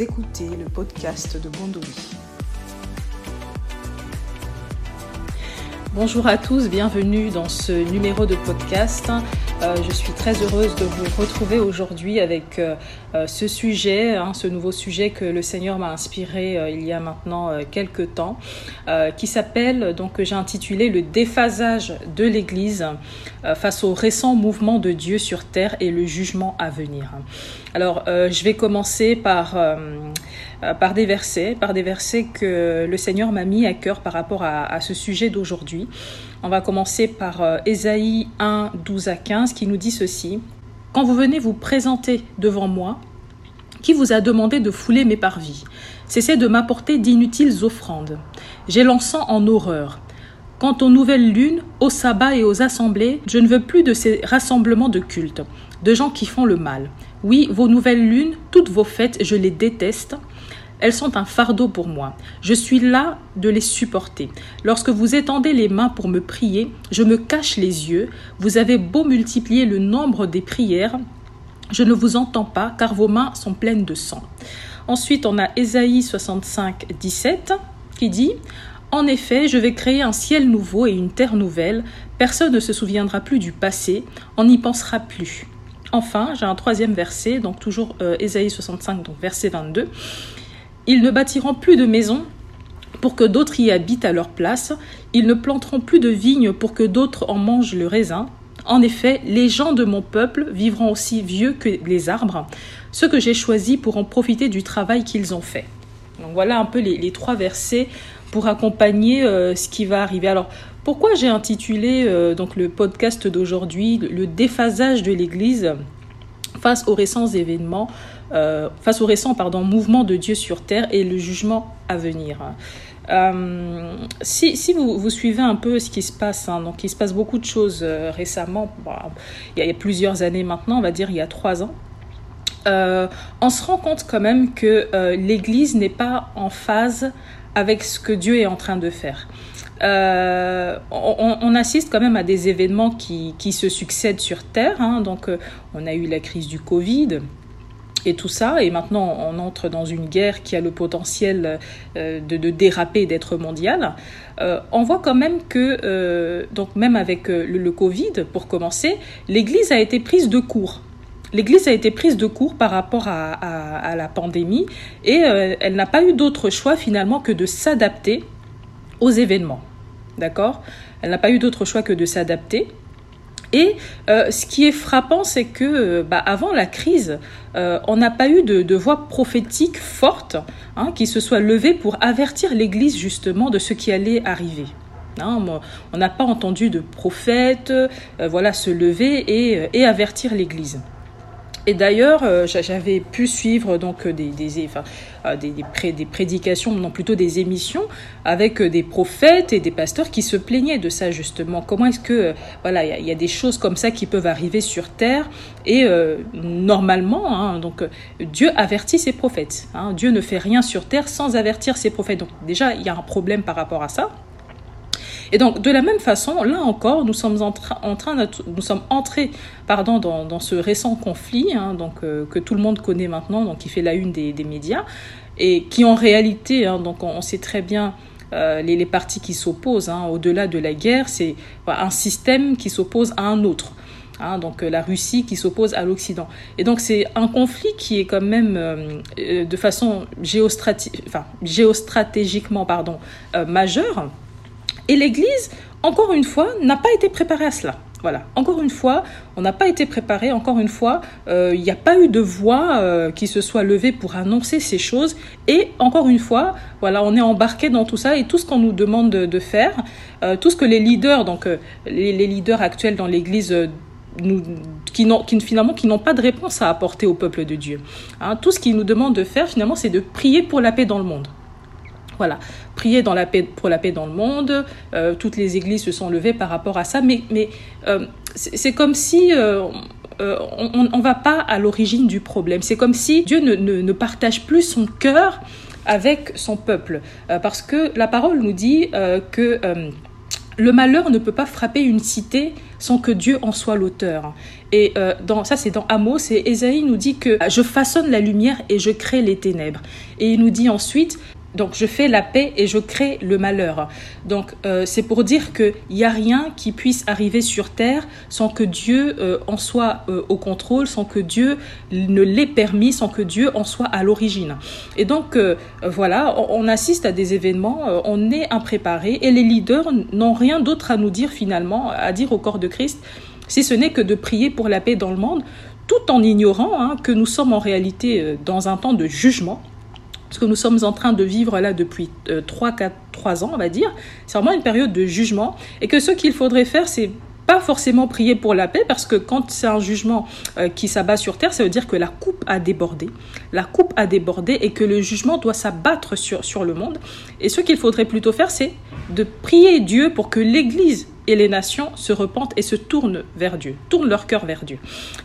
Écoutez le podcast de Bondoui. Bonjour à tous, bienvenue dans ce numéro de podcast. Euh, je suis très heureuse de vous retrouver aujourd'hui avec euh, euh, ce sujet, hein, ce nouveau sujet que le Seigneur m'a inspiré il y a maintenant quelques temps, qui s'appelle, donc que j'ai intitulé Le déphasage de l'Église face au récent mouvement de Dieu sur terre et le jugement à venir. Alors, je vais commencer par par des versets, par des versets que le Seigneur m'a mis à cœur par rapport à, à ce sujet d'aujourd'hui. On va commencer par euh, Ésaïe 1, 12 à 15 qui nous dit ceci. Quand vous venez vous présenter devant moi, qui vous a demandé de fouler mes parvis Cessez de m'apporter d'inutiles offrandes. J'ai l'encens en horreur. Quant aux nouvelles lunes, au sabbat et aux assemblées, je ne veux plus de ces rassemblements de culte, de gens qui font le mal. Oui, vos nouvelles lunes, toutes vos fêtes, je les déteste. Elles sont un fardeau pour moi. Je suis là de les supporter. Lorsque vous étendez les mains pour me prier, je me cache les yeux. Vous avez beau multiplier le nombre des prières, je ne vous entends pas car vos mains sont pleines de sang. Ensuite, on a Ésaïe 65, 17 qui dit En effet, je vais créer un ciel nouveau et une terre nouvelle. Personne ne se souviendra plus du passé, on n'y pensera plus. Enfin, j'ai un troisième verset, donc toujours euh, Ésaïe 65, donc verset 22. Ils ne bâtiront plus de maisons pour que d'autres y habitent à leur place. Ils ne planteront plus de vignes pour que d'autres en mangent le raisin. En effet, les gens de mon peuple vivront aussi vieux que les arbres, ceux que j'ai choisis pour en profiter du travail qu'ils ont fait. Donc voilà un peu les, trois versets pour accompagner euh, ce qui va arriver. Alors pourquoi j'ai intitulé euh, donc le podcast d'aujourd'hui le déphasage de l'Église face aux récents événements, euh, face aux récents pardon, mouvements de Dieu sur terre et le jugement à venir. Euh, si, vous, suivez un peu ce qui se passe, hein, donc il se passe beaucoup de choses euh, récemment, il, y a, plusieurs années maintenant, on va dire il y a trois ans, on se rend compte quand même que l'Église n'est pas en phase avec ce que Dieu est en train de faire. On, assiste quand même à des événements qui, se succèdent sur Terre. Hein. donc, on a eu la crise du Covid et tout ça, et maintenant on entre dans une guerre qui a le potentiel euh, de, déraper, d'être mondiale. on voit quand même que, donc même avec le, Covid, pour commencer, l'Église a été prise de court. L'Église a été prise de court par rapport à la pandémie et elle n'a pas eu d'autre choix finalement que de s'adapter aux événements. D'accord? Elle n'a pas eu d'autre choix que de s'adapter. Et euh, ce qui est frappant, c'est que euh, bah, avant la crise, euh, on n'a pas eu de, voix prophétique forte hein, qui se soit levée pour avertir l'Église justement de ce qui allait arriver. On n'a pas entendu de prophète voilà, se lever et avertir l'Église. Et d'ailleurs, euh, j'avais pu suivre donc des, des, enfin, euh, des, des, prédications, non plutôt des émissions avec euh, des prophètes et des pasteurs qui se plaignaient de ça justement. Comment est-ce que voilà, il y, a des choses comme ça qui peuvent arriver sur terre et normalement, hein, donc Dieu avertit ses prophètes. Hein. Dieu ne fait rien sur terre sans avertir ses prophètes. Donc déjà, il y a un problème par rapport à ça. Et donc, de la même façon, là encore, nous sommes en, train nous sommes entrés pardon, dans, ce récent conflit hein, donc, euh, que tout le monde connaît maintenant, donc qui fait la une des, médias, et qui en réalité, hein, donc on, sait très bien euh, les, partis qui s'opposent, hein, au-delà de la guerre, c'est un système qui s'oppose à un autre. donc euh, la Russie qui s'oppose à l'Occident. Et donc c'est un conflit qui est quand même de façon géostratégiquement pardon, majeure et l'Église, encore une fois, n'a pas été préparée à cela. Voilà, encore une fois, on n'a pas été préparé, encore une fois, euh, il n'y a pas eu de voix euh, qui se soit levée pour annoncer ces choses. Et encore une fois, voilà, on est embarqué dans tout ça et tout ce qu'on nous demande de, faire, euh, tout ce que les leaders, donc les, leaders actuels dans l'Église, qui n'ont pas de réponse à apporter au peuple de Dieu. Hein, tout ce qu'ils nous demandent de faire finalement, c'est de prier pour la paix dans le monde. Voilà, paix, pour la paix dans le monde. Euh, toutes les églises se sont levées par rapport à ça, mais, euh, c'est comme si euh, on ne va pas à l'origine du problème. C'est comme si Dieu ne, partage plus son cœur avec son peuple, parce que la parole nous dit que le malheur ne peut pas frapper une cité sans que Dieu en soit l'auteur. Et ça, c'est dans Amos, et Ésaïe nous dit que je façonne la lumière et je crée les ténèbres. Et il nous dit ensuite, donc je fais la paix et je crée le malheur. Donc euh, c'est pour dire qu'il n'y a rien qui puisse arriver sur terre sans que Dieu euh, en soit euh, au contrôle, sans que Dieu ne l'ait permis, sans que Dieu en soit à l'origine. Et donc voilà, on, assiste à des événements, on est impréparé et les leaders n'ont rien d'autre à nous dire finalement, à dire au corps de Christ, si ce n'est que de prier pour la paix dans le monde, tout en ignorant hein, que nous sommes en réalité dans un temps de jugement ce que nous sommes en train de vivre là depuis 3, 4, 3 ans, on va dire, c'est vraiment une période de jugement, et que ce qu'il faudrait faire, c'est pas forcément prier pour la paix, parce que quand c'est un jugement euh, qui s'abat sur terre, ça veut dire que la coupe a débordé. La coupe a débordé et que le jugement doit s'abattre sur, sur le monde. Et ce qu'il faudrait plutôt faire, c'est de prier Dieu pour que l'Église et les nations se repentent et se tournent vers Dieu, tournent leur cœur vers Dieu.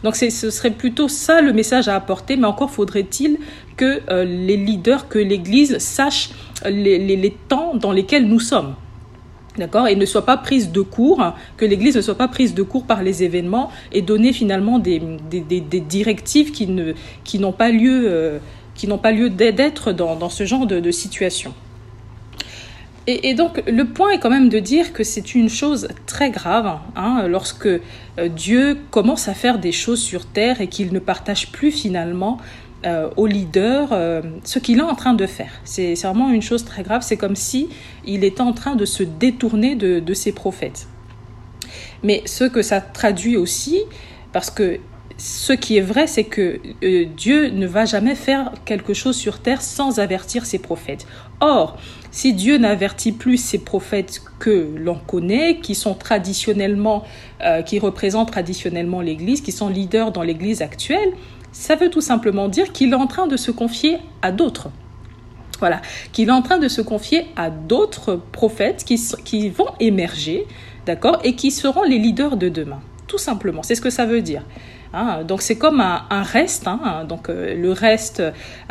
Donc ce serait plutôt ça le message à apporter, mais encore faudrait-il que euh, les leaders, que l'Église sache les, les, temps dans lesquels nous sommes. D'accord? Et ne soit pas prise de court, que l'Église ne soit pas prise de court par les événements et donner finalement des, directives qui n'ont pas lieu, euh, lieu d'être dans, ce genre de situation. Et, donc le point est quand même de dire que c'est une chose très grave hein, lorsque euh, Dieu commence à faire des choses sur terre et qu'il ne partage plus finalement euh, aux leaders euh, ce qu'il est en train de faire. C'est vraiment une chose très grave. C'est comme si il était en train de se détourner de, de ses prophètes. Mais ce que ça traduit aussi, parce que ce qui est vrai, c'est que euh, Dieu ne va jamais faire quelque chose sur terre sans avertir ses prophètes. Or, si Dieu n'avertit plus ses prophètes que l'on connaît, qui sont traditionnellement, euh, qui représentent traditionnellement l'Église, qui sont leaders dans l'Église actuelle, ça veut tout simplement dire qu'il est en train de se confier à d'autres. Voilà, qu'il est en train de se confier à d'autres prophètes qui, qui vont émerger, d'accord, et qui seront les leaders de demain. Tout simplement, c'est ce que ça veut dire. Hein. donc c'est comme un, reste, hein. donc euh, le reste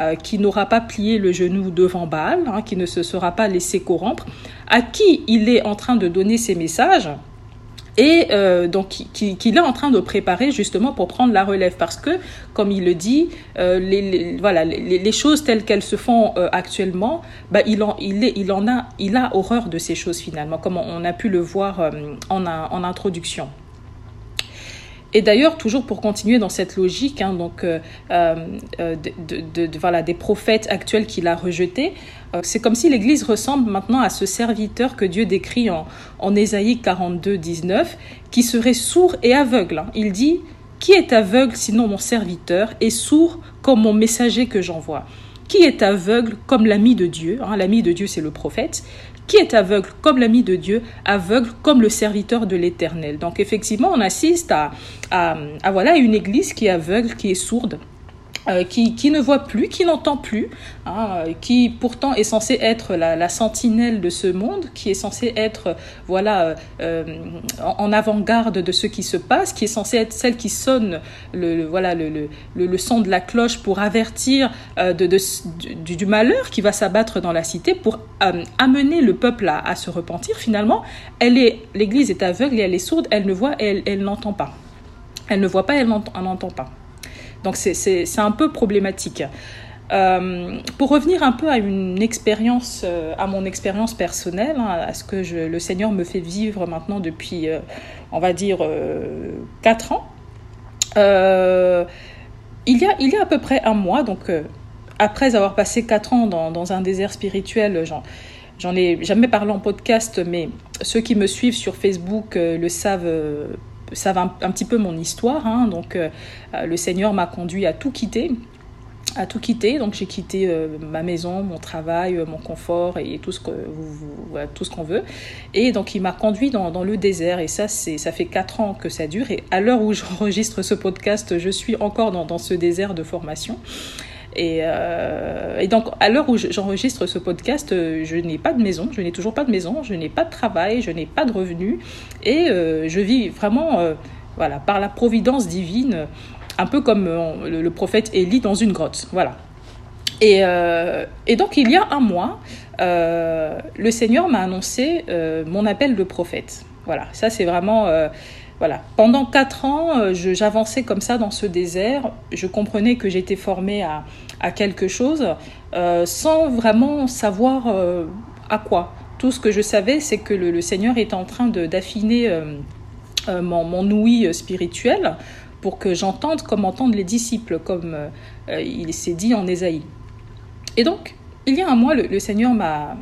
euh, qui n'aura pas plié le genou devant Baal, hein, qui ne se sera pas laissé corrompre, à qui il est en train de donner ses messages et euh, donc qu'il est en train de préparer justement pour prendre la relève parce que comme il le dit les, voilà les, choses telles qu'elles se font actuellement bah, il en a il a horreur de ces choses finalement comme on a pu le voir en introduction et d'ailleurs, toujours pour continuer dans cette logique, hein, euh, euh, des prophètes actuels qu'il a rejetés, euh, c'est comme si l'Église ressemble maintenant à ce serviteur que Dieu décrit en, en Ésaïe 42, 19, qui serait sourd et aveugle. Hein. Il dit, qui est aveugle sinon mon serviteur, et sourd comme mon messager que j'envoie? Qui est aveugle comme l'ami de Dieu, hein, l'ami de Dieu c'est le prophète, qui est aveugle comme l'ami de Dieu, aveugle comme le serviteur de l'Éternel. Donc effectivement, on assiste à, voilà une église qui est aveugle, qui est sourde, euh, qui, ne voit plus, qui n'entend plus, hein, qui pourtant est censé être la, sentinelle de ce monde, qui est censé être voilà euh, en, avant-garde de ce qui se passe, qui est censé être celle qui sonne le, voilà le, le, son de la cloche pour avertir euh, du, malheur qui va s'abattre dans la cité, pour euh, amener le peuple à, se repentir. Finalement, elle est l'Église est aveugle et elle est sourde, elle ne voit elle, elle n'entend pas. Elle ne voit pas, elle n'entend pas. Donc c'est un peu problématique. Euh, pour revenir un peu à une expérience, euh, à mon expérience personnelle, hein, à ce que je, le Seigneur me fait vivre maintenant depuis, euh, on va dire, euh, 4 ans, il, y a, il y a à peu près un mois, donc après avoir passé 4 ans dans, dans un désert spirituel, j'en ai jamais parlé en podcast, mais ceux qui me suivent sur Facebook le savent ça va un, petit peu mon histoire. Hein, donc, euh, le Seigneur m'a conduit à tout quitter à tout quitter. Donc j'ai quitté euh, ma maison, mon travail, euh, mon confort et tout ce que tout ce qu'on veut. Et donc il m'a conduit dans, le désert. Et ça, c'est ça fait quatre ans que ça dure. Et à l'heure où j'enregistre ce podcast, je suis encore dans ce désert de formation. Et, euh, et, donc, à l'heure où j'enregistre ce podcast, euh, je n'ai pas de maison, je n'ai toujours pas de maison, je n'ai pas de travail, je n'ai pas de revenus, et euh, je vis vraiment, voilà, par la providence divine, un peu comme le, le, prophète Élie dans une grotte, voilà. Et, et, donc, il y a un mois, le Seigneur m'a annoncé mon appel de prophète. Voilà, ça c'est vraiment voilà. Pendant quatre ans, euh, j'avançais comme ça dans ce désert. Je comprenais que j'étais formée à, quelque chose euh, sans vraiment savoir euh, à quoi. Tout ce que je savais, c'est que le, Seigneur est en train d'affiner mon, mon, ouïe spirituelle pour que j'entende comme entendent les disciples, comme il s'est dit en Ésaïe. Et donc, il y a un mois, le Seigneur m'a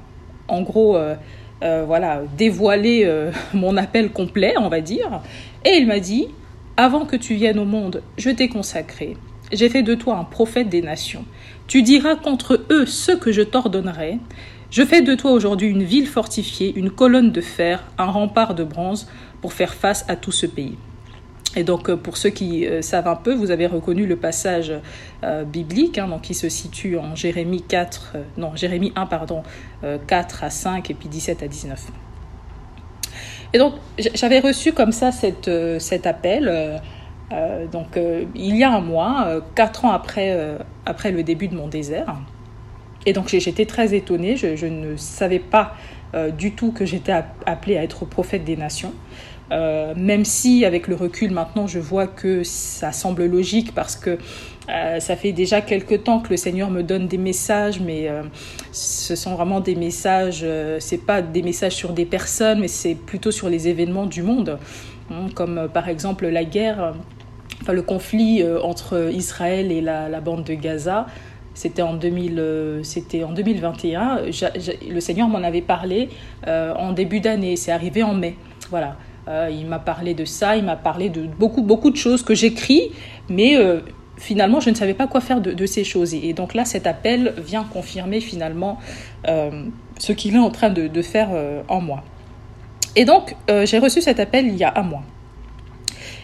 en gros euh, voilà, dévoiler euh, mon appel complet, on va dire. Et il m'a dit, avant que tu viennes au monde, je t'ai consacré. J'ai fait de toi un prophète des nations. Tu diras contre eux ce que je t'ordonnerai. Je fais de toi aujourd'hui une ville fortifiée, une colonne de fer, un rempart de bronze pour faire face à tout ce pays. Et donc, euh, pour ceux qui euh, savent un peu, vous avez reconnu le passage euh, biblique, hein, donc qui se situe en Jérémie 4, non, Jérémie 1, pardon, 4 à 5 et puis 17 à 19. Et donc, j'avais reçu comme ça cet appel, donc il y a un mois, quatre ans après, le début de mon désert. Et donc, j'étais très étonnée, je, ne savais pas du tout que j'étais appelée à être prophète des nations. Euh, même si avec le recul maintenant je vois que ça semble logique parce que euh, ça fait déjà quelques temps que le Seigneur me donne des messages, mais euh, ce sont vraiment des messages, c'est pas des messages sur des personnes, mais c'est plutôt sur les événements du monde, hein, comme par exemple la guerre, enfin le conflit entre Israël et la, bande de Gaza. C'était en, 2000, c'était en 2021. le Seigneur m'en avait parlé en début d'année. C'est arrivé en mai. Voilà. Euh, il m'a parlé de ça, il m'a parlé de beaucoup, beaucoup de choses que j'écris, mais euh, finalement, je ne savais pas quoi faire de, ces choses. Et, donc là, cet appel vient confirmer finalement euh, ce qu'il est en train de, faire en moi. Et donc, j'ai reçu cet appel il y a un mois.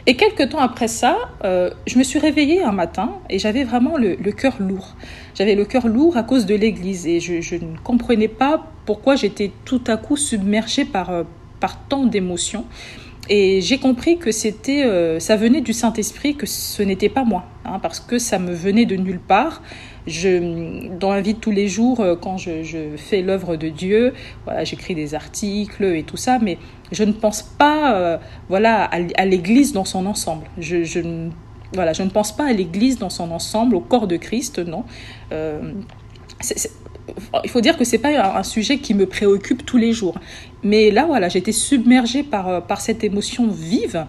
Et quelques temps après ça, je me suis réveillée un matin et j'avais vraiment le, cœur lourd. J'avais le cœur lourd à cause de l'Église et je, je, ne comprenais pas pourquoi j'étais tout à coup submergée par, par tant d'émotions. Et j'ai compris que c'était, euh, ça venait du Saint-Esprit, que ce n'était pas moi, hein, parce que ça me venait de nulle part. Je, dans la vie de tous les jours, euh, quand je, fais l'œuvre de Dieu, voilà, j'écris des articles et tout ça, mais je ne pense pas, euh, voilà, à, l'Église dans son ensemble. Je, voilà, je ne pense pas à l'Église dans son ensemble, au corps de Christ, non il faut dire que c'est pas un, sujet qui me préoccupe tous les jours. Mais là, voilà, j'étais submergée par, euh, par cette émotion vive.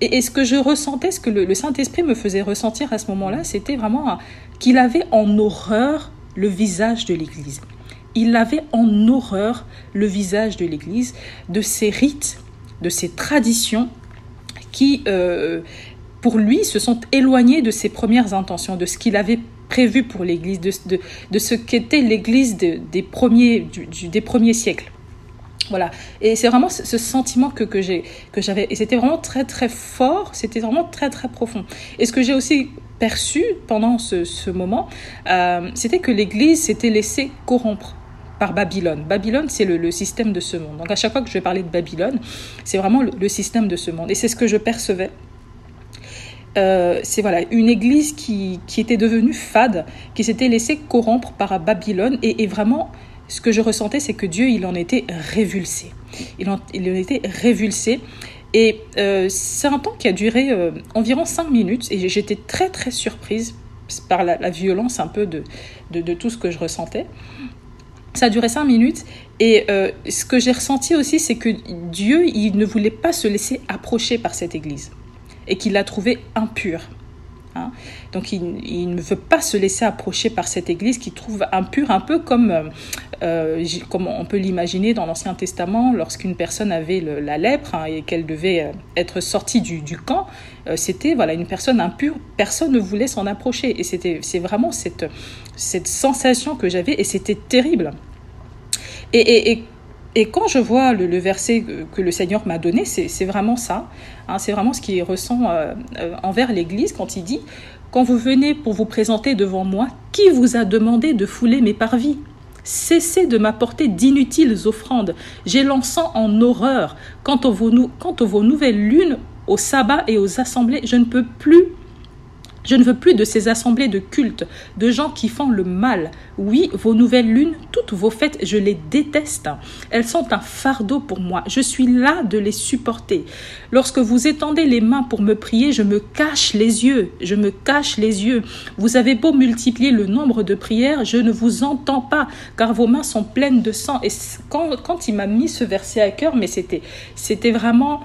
Et, ce que je ressentais, ce que le, Saint-Esprit me faisait ressentir à ce moment-là, c'était vraiment qu'il avait en horreur le visage de l'Église. Il avait en horreur le visage de l'Église, de ses rites, de ses traditions qui, euh, pour lui, se sont éloignés de ses premières intentions, de ce qu'il avait prévu pour l'Église, de, de, ce qu'était l'Église des, premiers, du, des premiers siècles. Voilà. Et c'est vraiment ce, sentiment que, que j'avais. Et c'était vraiment très, très fort. C'était vraiment très, très profond. Et ce que j'ai aussi perçu pendant ce, ce moment, euh, c'était que l'Église s'était laissée corrompre par Babylone. Babylone, c'est le, système de ce monde. Donc à chaque fois que je vais parler de Babylone, c'est vraiment le, le, système de ce monde. Et c'est ce que je percevais euh, c'est voilà une église qui, était devenue fade, qui s'était laissée corrompre par Babylone. Et, vraiment ce que je ressentais c'est que Dieu il en était révulsé. Il en, il en était révulsé. Et euh, c'est un temps qui a duré euh, environ cinq minutes. Et j'étais très très surprise par la, violence un peu de, de, tout ce que je ressentais. Ça a duré cinq minutes. Et ce que j'ai ressenti aussi, c'est que Dieu, il ne voulait pas se laisser approcher par cette église et qu'il l'a trouvé impur. Hein. Donc il, ne veut pas se laisser approcher par cette église qu'il trouve impure, un peu comme, euh, euh, comme on peut l'imaginer dans l'Ancien Testament, lorsqu'une personne avait la lèpre hein, et qu'elle devait euh, être sortie du, camp, c'était voilà une personne impure, personne ne voulait s'en approcher. Et c'était c'est vraiment cette, cette sensation que j'avais et c'était terrible. et, et et quand je vois le, verset que, le Seigneur m'a donné, c'est vraiment ça. Hein, c'est vraiment ce qu'il ressent euh, euh, envers l'Église quand il dit Quand vous venez pour vous présenter devant moi, qui vous a demandé de fouler mes parvis? Cessez de m'apporter d'inutiles offrandes. J'ai l'encens en horreur. Quant aux, vos, quant aux vos nouvelles lunes, au sabbat et aux assemblées, je ne peux plus Je ne veux plus de ces assemblées de culte, de gens qui font le mal. Oui, vos nouvelles lunes, toutes vos fêtes, je les déteste. Elles sont un fardeau pour moi. Je suis là de les supporter. Lorsque vous étendez les mains pour me prier, je me cache les yeux. Je me cache les yeux. Vous avez beau multiplier le nombre de prières, je ne vous entends pas, car vos mains sont pleines de sang. Et quand, quand il m'a mis ce verset à cœur, mais c'était, c'était vraiment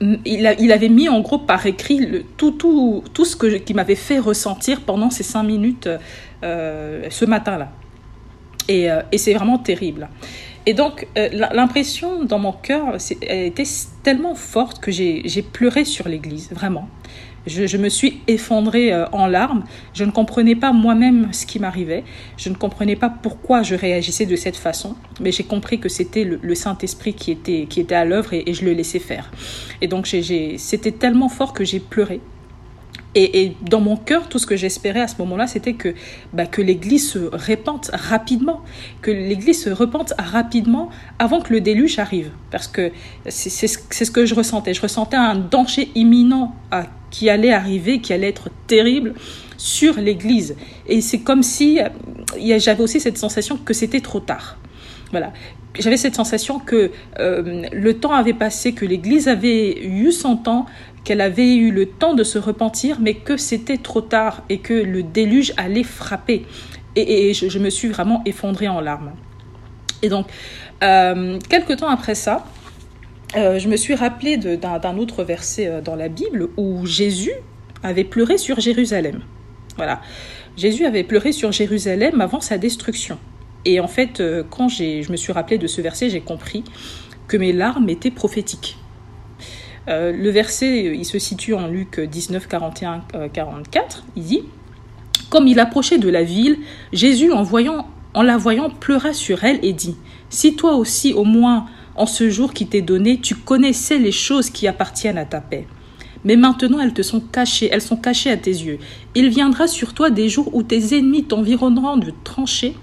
il, avait mis en gros par écrit tout, tout, tout ce que, qui m'avait fait ressentir pendant ces cinq minutes euh, ce matin-là. Et, euh, et c'est vraiment terrible. Et donc, euh, l'impression dans mon cœur était tellement forte que j'ai pleuré sur l'église, vraiment. Je, me suis effondrée euh, en larmes. Je ne comprenais pas moi-même ce qui m'arrivait. Je ne comprenais pas pourquoi je réagissais de cette façon. Mais j'ai compris que c'était le, Saint-Esprit qui était, qui était à l'œuvre et, et, je le laissais faire. Et donc, c'était tellement fort que j'ai pleuré. Et, dans mon cœur, tout ce que j'espérais à ce moment-là, c'était que, bah, l'Église se répande rapidement, que l'Église se repente rapidement avant que le déluge arrive. Parce que c'est ce que je ressentais. Je ressentais un danger imminent qui allait arriver, qui allait être terrible sur l'Église. Et c'est comme si j'avais aussi cette sensation que c'était trop tard. Voilà. J'avais cette sensation que euh, le temps avait passé, que l'Église avait eu son temps, qu'elle avait eu le temps de se repentir, mais que c'était trop tard et que le déluge allait frapper. Et, je, me suis vraiment effondrée en larmes. Et donc, euh, quelques temps après ça, euh, je me suis rappelé d'un autre verset euh, dans la Bible où Jésus avait pleuré sur Jérusalem. Voilà. Jésus avait pleuré sur Jérusalem avant sa destruction. Et en fait, quand je me suis rappelé de ce verset, j'ai compris que mes larmes étaient prophétiques. Euh, le verset, il se situe en Luc 19, 41, 44. Il dit Comme il approchait de la ville, Jésus, en, en la voyant, pleura sur elle et dit Si toi aussi, au moins en ce jour qui t'est donné, tu connaissais les choses qui appartiennent à ta paix. Mais maintenant elles te sont cachées, elles sont cachées à tes yeux. Il viendra sur toi des jours où tes ennemis t'environneront de tranchées,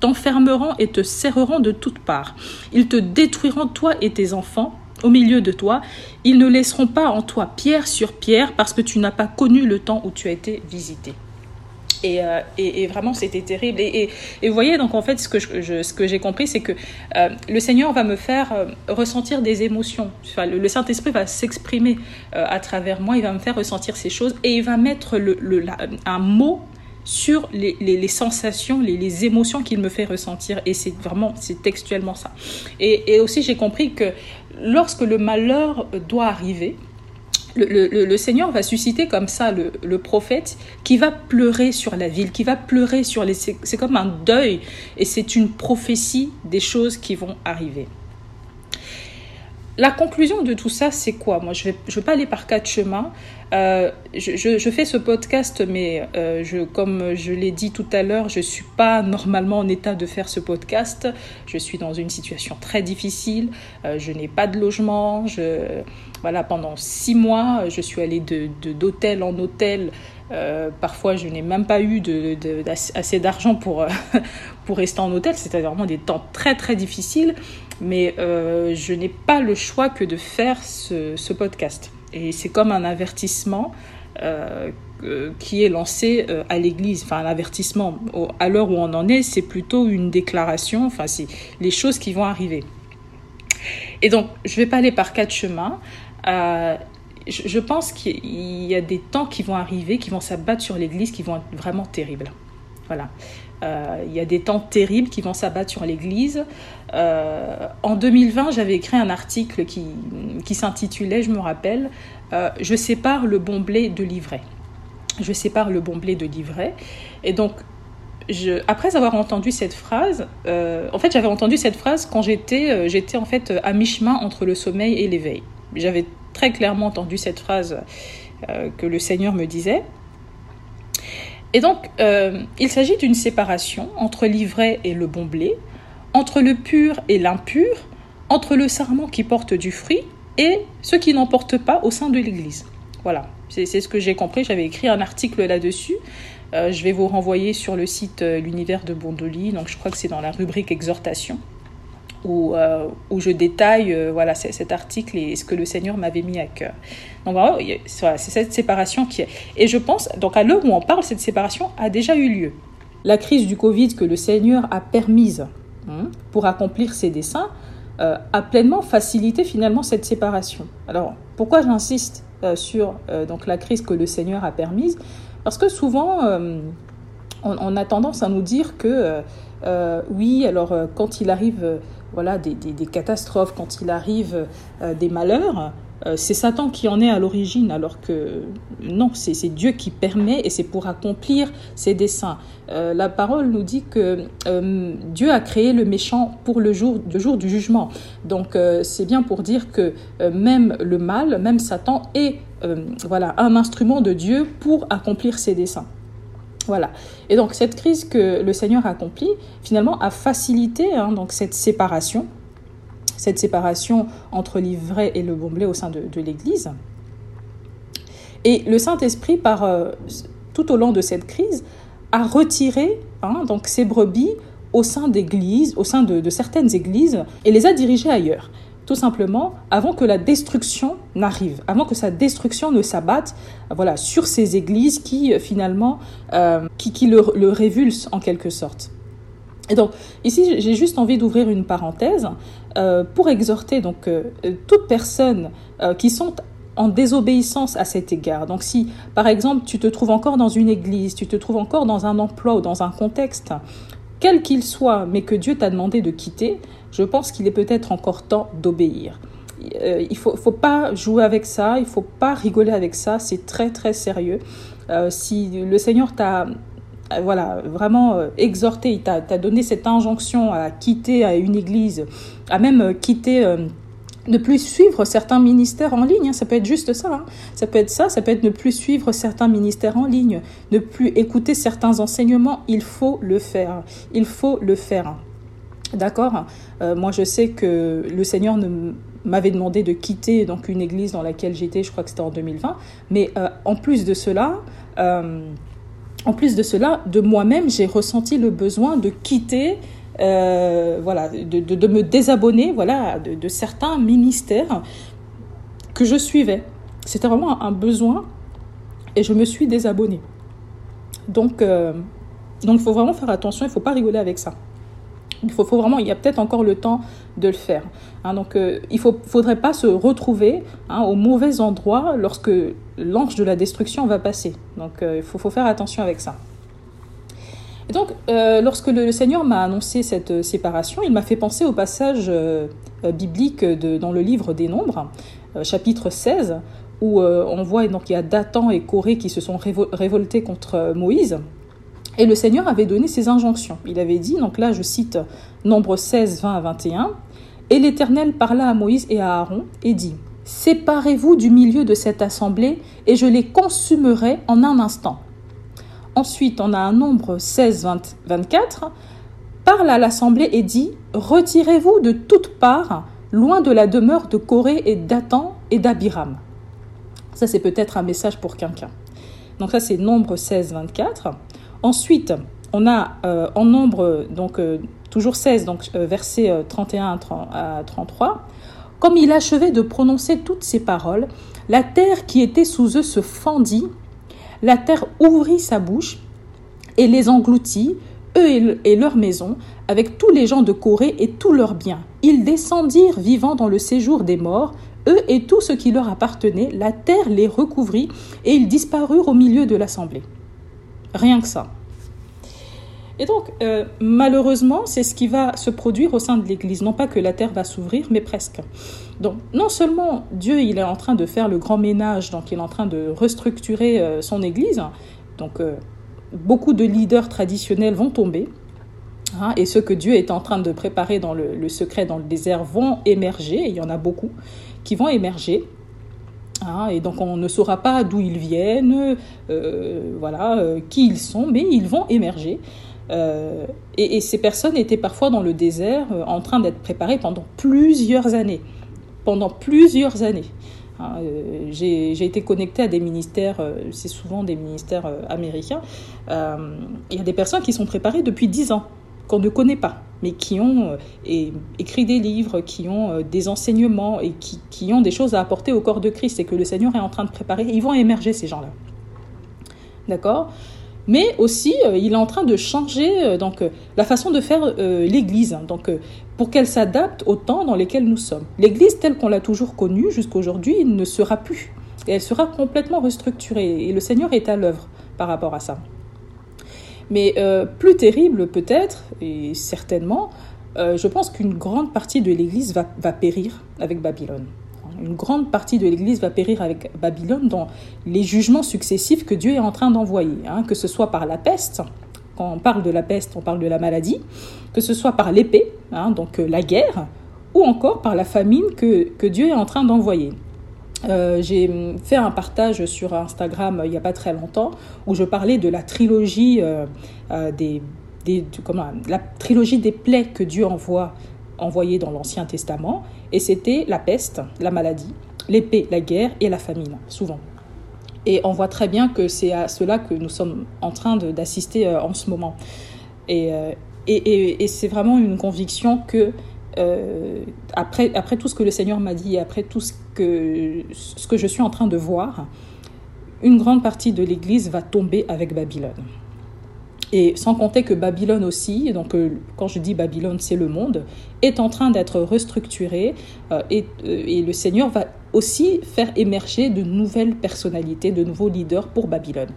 t'enfermeront et te serreront de toutes parts. Ils te détruiront toi et tes enfants au milieu de toi. Ils ne laisseront pas en toi pierre sur pierre parce que tu n'as pas connu le temps où tu as été visité. Et, euh, et, vraiment, c'était terrible. Et, et, vous voyez, donc en fait, ce que, je, ce que j'ai compris, c'est que euh, le Seigneur va me faire euh, ressentir des émotions. Enfin, le, Saint-Esprit va s'exprimer à travers moi, il va me faire ressentir ces choses et il va mettre le, le, un mot sur les, les, sensations, les, les émotions qu'il me fait ressentir. Et c'est vraiment, c'est textuellement ça. Et, et aussi, j'ai compris que lorsque le malheur doit arriver, le, le, Seigneur va susciter comme ça le, le, prophète qui va pleurer sur la ville, qui va pleurer sur les... C'est comme un deuil et c'est une prophétie des choses qui vont arriver. La conclusion de tout ça, c'est quoi? Moi, je ne vais, pas aller par quatre chemins. Euh, je, fais ce podcast, mais euh, comme je l'ai dit tout à l'heure, je ne suis pas normalement en état de faire ce podcast. Je suis dans une situation très difficile. Euh, je n'ai pas de logement. Je, voilà, pendant six mois, je suis allée d'hôtel de, en hôtel. parfois, je n'ai même pas eu assez d'argent pour, pour rester en hôtel. C'était vraiment des temps très, très difficiles. Mais je n'ai pas le choix que de faire ce, podcast. Et c'est comme un avertissement euh, qui est lancé euh, à l'Église. Enfin, un avertissement. à l'heure où on en est, c'est plutôt une déclaration. Enfin, c'est les choses qui vont arriver. Et donc, je ne vais pas aller par quatre chemins. Euh, je, pense qu'il y a des temps qui vont arriver, qui vont s'abattre sur l'Église, qui vont être vraiment terribles. Voilà. Euh, il y a des temps terribles qui vont s'abattre sur l'Église. Euh, en 2020, j'avais écrit un article qui, s'intitulait, je me rappelle, euh, Je sépare le bon blé de l'ivraie. Je sépare le bon blé de l'ivraie. Et donc, après avoir entendu cette phrase, en fait, j'avais entendu cette phrase quand j'étais, j'étais en fait à mi-chemin entre le sommeil et l'éveil. J'avais très clairement entendu cette phrase que le Seigneur me disait. Et donc, euh, il s'agit d'une séparation entre l'ivraie et le bon blé, entre le pur et l'impur, entre le sarment qui porte du fruit et ce qui n'en porte pas au sein de l'Église. Voilà, c'est ce que j'ai compris. J'avais écrit un article là-dessus. Euh, je vais vous renvoyer sur le site euh, L'univers de Bondoli. Donc, je crois que c'est dans la rubrique exhortation. Où, où je détaille voilà, cet article et ce que le Seigneur m'avait mis à cœur. Donc voilà, c'est cette séparation qui est. Et je pense, donc à l'heure où on parle, cette séparation a déjà eu lieu. La crise du Covid que le Seigneur a permise hein, pour accomplir ses desseins a pleinement facilité finalement cette séparation. Alors pourquoi j'insiste sur donc la crise que le Seigneur a permise? Parce que souvent on, a tendance à nous dire que euh, euh, oui, alors euh, quand il arrive voilà, des, catastrophes, quand il arrive des malheurs, c'est Satan qui en est à l'origine, alors que non, c'est Dieu qui permet et c'est pour accomplir ses desseins. la parole nous dit que Dieu a créé le méchant pour le jour, le jour du jugement. Donc c'est bien pour dire que même le mal, même Satan est voilà, un instrument de Dieu pour accomplir ses desseins. Et donc cette crise que le Seigneur a accomplie, finalement, a facilité hein, donc cette séparation, cette séparation entre l'ivraie et le bon blé au sein de, l'Église. Et le Saint-Esprit, euh, tout au long de cette crise, a retiré hein, donc ces brebis au sein d'églises, au sein de, de certaines églises, et les a dirigées ailleurs tout simplement avant que la destruction n'arrive, avant que sa destruction ne s'abatte voilà, sur ces églises qui euh, finalement euh, qui, qui le, révulsent en quelque sorte. Et donc ici j'ai juste envie d'ouvrir une parenthèse euh, pour exhorter donc toutes personnes euh, qui sont en désobéissance à cet égard. Donc si par exemple tu te trouves encore dans une église, tu te trouves encore dans un emploi ou dans un contexte quel qu'il soit, mais que Dieu t'a demandé de quitter, je pense qu'il est peut-être encore temps d'obéir. Euh, il ne faut, pas jouer avec ça, il ne faut pas rigoler avec ça, c'est très très sérieux. Euh, si le Seigneur t'a euh, voilà, vraiment exhorté, il t'a donné cette injonction à quitter une église, à même quitter ne plus suivre certains ministères en ligne. Hein. Ça peut être juste ça. Hein. Ça peut être ça. Ça peut être ne plus suivre certains ministères en ligne, ne plus écouter certains enseignements. Il faut le faire. Il faut le faire. D'accord? Euh, Moi, je sais que le Seigneur m'avait demandé de quitter donc une église dans laquelle j'étais. Je crois que c'était en 2020. Mais euh, en plus de cela. Euh, en plus de cela, de moi-même, j'ai ressenti le besoin de quitter voilà, de, de, me désabonner voilà, de, certains ministères que je suivais. C'était vraiment un besoin et je me suis désabonnée. Donc, euh, donc il faut vraiment faire attention, il ne faut pas rigoler avec ça. Il faut, faut vraiment, il y a peut-être encore le temps de le faire. Hein. donc, euh, il ne faudrait pas se retrouver hein, au mauvais endroit lorsque l'ange de la destruction va passer. Donc, il faut, faut faire attention avec ça. Et donc, euh, lorsque le, Seigneur m'a annoncé cette euh, séparation, il m'a fait penser au passage euh, biblique dans le livre des Nombres, chapitre 16, où on voit donc il y a Dathan et Corée qui se sont révoltés contre Moïse. Et le Seigneur avait donné ses injonctions. Il avait dit, donc là je cite Nombre 16, 20 à 21, Et l'Éternel parla à Moïse et à Aaron et dit, Séparez-vous du milieu de cette assemblée, et je les consumerai en un instant. Ensuite, on a un nombre 16, 24, parle à l'assemblée et dit Retirez-vous de toutes parts, loin de la demeure de Corée et d'Atan et d'Abiram. Ça, c'est peut-être un message pour quelqu'un. Donc, ça, c'est nombre 16, 24. Ensuite, on a euh, en nombre, donc euh, toujours 16, donc euh, versets 31 à 33. Comme il achevait de prononcer toutes ces paroles, la terre qui était sous eux se fendit la terre ouvrit sa bouche et les engloutit, eux et leurs maisons, avec tous les gens de Corée et tous leurs biens. Ils descendirent vivant dans le séjour des morts, eux et tout ce qui leur appartenait, la terre les recouvrit, et ils disparurent au milieu de l'assemblée. Rien que ça. Et donc, euh, malheureusement, c'est ce qui va se produire au sein de l'Église. Non pas que la terre va s'ouvrir, mais presque. Donc, non seulement Dieu, il est en train de faire le grand ménage, donc il est en train de restructurer euh, son Église. Donc, euh, beaucoup de leaders traditionnels vont tomber. Hein, et ceux que Dieu est en train de préparer dans le, secret, dans le désert, vont émerger. il y en a beaucoup qui vont émerger. Hein, et donc on ne saura pas d'où ils viennent, voilà, qui ils sont, mais ils vont émerger. Euh, et, ces personnes étaient parfois dans le désert euh, en train d'être préparées pendant plusieurs années. Pendant plusieurs années. Hein, euh, j'ai été connectée à des ministères, c'est souvent des ministères américains. Il y a des personnes qui sont préparées depuis 10 ans qu'on ne connaît pas, mais qui ont écrit des livres, qui ont des enseignements et qui, ont des choses à apporter au corps de Christ et que le Seigneur est en train de préparer, ils vont émerger ces gens-là. D'accord? Mais aussi euh, il est en train de changer euh, donc euh, la façon de faire l'Église, hein. donc pour qu'elle s'adapte au temps dans lequel nous sommes. L'Église telle qu'on l'a toujours connue jusqu'à aujourd'hui ne sera plus, elle sera complètement restructurée et le Seigneur est à l'œuvre par rapport à ça. Mais plus terrible peut-être et certainement, je pense qu'une grande partie de l'Église va périr avec Babylone une grande partie de l'Église va périr avec Babylone dans les jugements successifs que Dieu est en train d'envoyer, hein, que ce soit par la peste, quand on parle de la peste, on parle de la maladie, que ce soit par l'épée, hein, donc euh, la guerre, ou encore par la famine que, Dieu est en train d'envoyer. Euh, j'ai fait un partage sur Instagram il n'y a pas très longtemps où je parlais de la trilogie euh, des, la trilogie des plaies que Dieu envoie envoyé dans l'Ancien Testament, et c'était la peste, la maladie, l'épée, la guerre et la famine, souvent. Et on voit très bien que c'est à cela que nous sommes en train d'assister euh, en ce moment. Euh, et, et, et, c'est vraiment une conviction que, euh, après, tout ce que le Seigneur m'a dit, après tout ce que je suis en train de voir, une grande partie de l'Église va tomber avec Babylone. Et sans compter que Babylone aussi, donc euh, quand je dis Babylone, c'est le monde, est en train d'être restructuré euh, et, euh, et, le Seigneur va aussi faire émerger de nouvelles personnalités, de nouveaux leaders pour Babylone.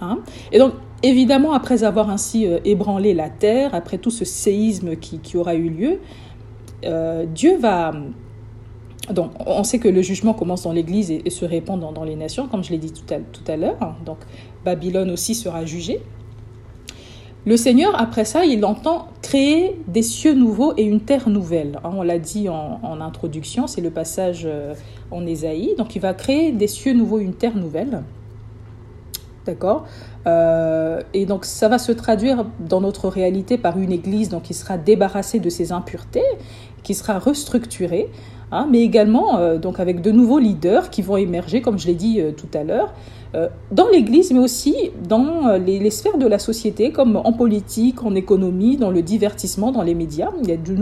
Hein et donc, évidemment, après avoir ainsi ébranlé la terre, après tout ce séisme qui, qui aura eu lieu, Dieu va donc, on sait que le jugement commence dans l'Église et, se répand dans, les nations, comme je l'ai dit tout à, tout à l'heure. Donc, Babylone aussi sera jugée. Le Seigneur, après ça, il entend créer des cieux nouveaux et une terre nouvelle. Hein, on l'a dit en, introduction, c'est le passage euh, en Ésaïe. Donc, il va créer des cieux nouveaux une terre nouvelle. D'accord? Euh, Et donc, ça va se traduire dans notre réalité par une église donc, qui sera débarrassée de ses impuretés, qui sera restructurée, hein, mais également euh, donc avec de nouveaux leaders qui vont émerger, comme je l'ai dit euh, tout à l'heure, dans l'Église, mais aussi dans les, sphères de la société, comme en politique, en économie, dans le divertissement, dans les médias. Il y a de,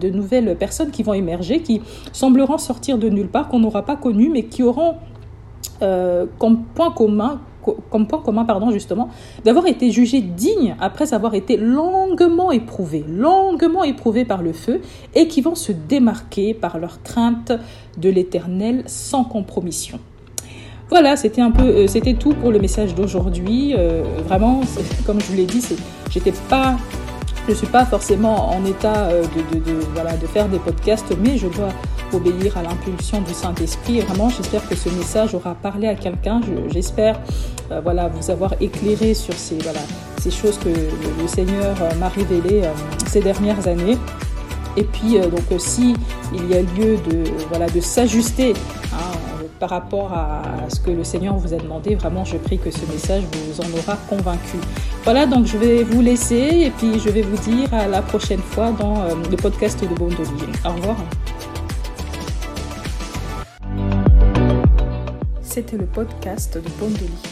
de nouvelles personnes qui vont émerger, qui sembleront sortir de nulle part, qu'on n'aura pas connues, mais qui auront comme point commun comme point commun, pardon, justement, d'avoir été jugé digne après avoir été longuement éprouvé, longuement éprouvé par le feu, et qui vont se démarquer par leur crainte de l'éternel sans compromission. Voilà, c'était un peu, euh, c'était tout pour le message d'aujourd'hui. Euh, vraiment, comme je vous l'ai dit, j'étais pas je ne suis pas forcément en état euh, de, voilà, de faire des podcasts, mais je dois obéir à l'impulsion du Saint-Esprit. Vraiment, j'espère que ce message aura parlé à quelqu'un. J'espère euh, voilà, vous avoir éclairé sur ces, voilà, ces choses que le, Seigneur euh, m'a révélées ces dernières années. Et puis, donc, si il y a lieu de, voilà, de s'ajuster hein, par rapport à ce que le Seigneur vous a demandé. Vraiment, je prie que ce message vous en aura convaincu. Voilà, donc je vais vous laisser et puis je vais vous dire à la prochaine fois dans euh, le podcast de Bondoli. Au revoir. C'était le podcast de Bondoli.